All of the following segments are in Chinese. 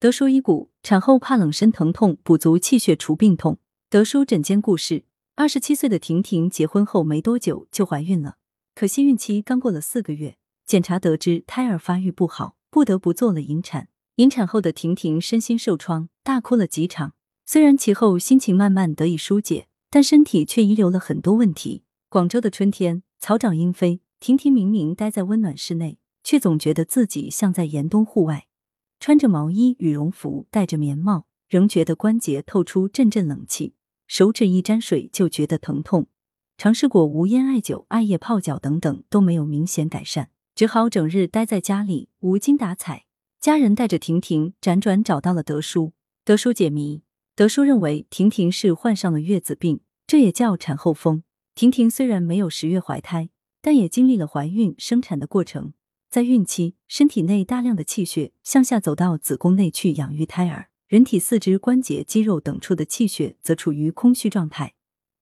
德叔医骨，产后怕冷身疼痛，补足气血除病痛。德叔诊间故事：二十七岁的婷婷结婚后没多久就怀孕了，可惜孕期刚过了四个月，检查得知胎儿发育不好，不得不做了引产。引产后的婷婷身心受创，大哭了几场。虽然其后心情慢慢得以疏解，但身体却遗留了很多问题。广州的春天，草长莺飞，婷婷明明待在温暖室内，却总觉得自己像在严冬户外。穿着毛衣、羽绒服，戴着棉帽，仍觉得关节透出阵阵冷气，手指一沾水就觉得疼痛。尝试过无烟艾灸、艾叶泡脚等等，都没有明显改善，只好整日待在家里无精打采。家人带着婷婷辗转找到了德叔，德叔解谜。德叔认为婷婷是患上了月子病，这也叫产后风。婷婷虽然没有十月怀胎，但也经历了怀孕、生产的过程。在孕期，身体内大量的气血向下走到子宫内去养育胎儿，人体四肢关节、肌肉等处的气血则处于空虚状态，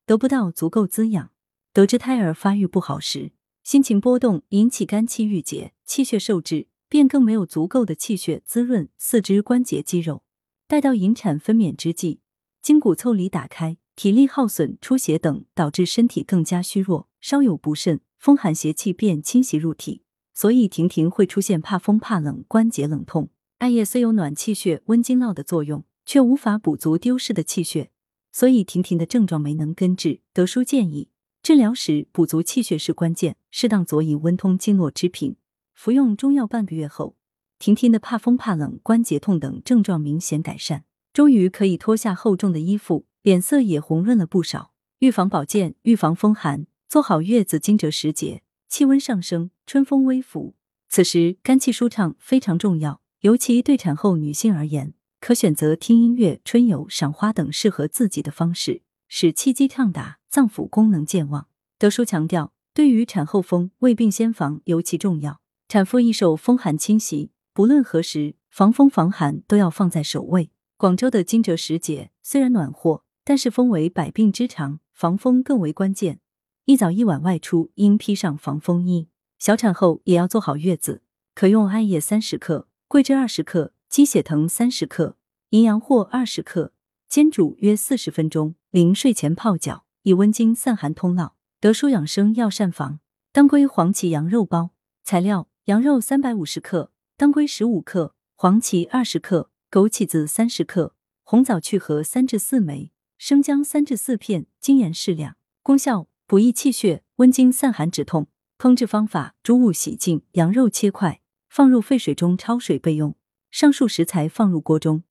得不到足够滋养。得知胎儿发育不好时，心情波动，引起肝气郁结，气血受制，便更没有足够的气血滋润四肢关节肌肉。待到引产分娩之际，筋骨腠理打开，体力耗损、出血等，导致身体更加虚弱，稍有不慎，风寒邪气便侵袭入体。所以婷婷会出现怕风怕冷、关节冷痛。艾叶虽有暖气血、温经络的作用，却无法补足丢失的气血，所以婷婷的症状没能根治。德叔建议，治疗时补足气血是关键，适当佐以温通经络之品，服用中药半个月后，婷婷的怕风怕冷、关节痛等症状明显改善，终于可以脱下厚重的衣服，脸色也红润了不少。预防保健，预防风寒，做好月子惊蛰时节。气温上升，春风微拂，此时肝气舒畅非常重要，尤其对产后女性而言，可选择听音乐、春游、赏花等适合自己的方式，使气机畅达，脏腑功能健旺。德叔强调，对于产后风，未病先防尤其重要。产妇易受风寒侵袭，不论何时，防风防寒都要放在首位。广州的惊蛰时节虽然暖和，但是风为百病之长，防风更为关键。一早一晚外出，应披上防风衣。小产后也要做好月子，可用艾叶三十克、桂枝二十克、鸡血藤三十克、淫羊藿二十克，煎煮约四十分钟，临睡前泡脚，以温经散寒通络。德舒养生药膳房：当归黄芪羊肉包。材料：羊肉三百五十克，当归十五克，黄芪二十克，枸杞子三十克，红枣去核三至四枚，生姜三至四片，精盐适量。功效。补益气血，温经散寒止痛。烹制方法：猪物洗净，羊肉切块，放入沸水中焯水备用。上述食材放入锅中，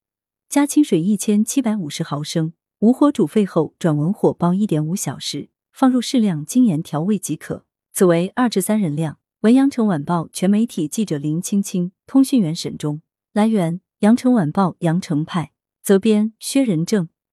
加清水一千七百五十毫升，无火煮沸后转文火煲一点五小时，放入适量精盐调味即可。此为二至三人量。文阳城晚报全媒体记者林青青，通讯员沈忠。来源：阳城晚报阳城派，责编：薛仁正。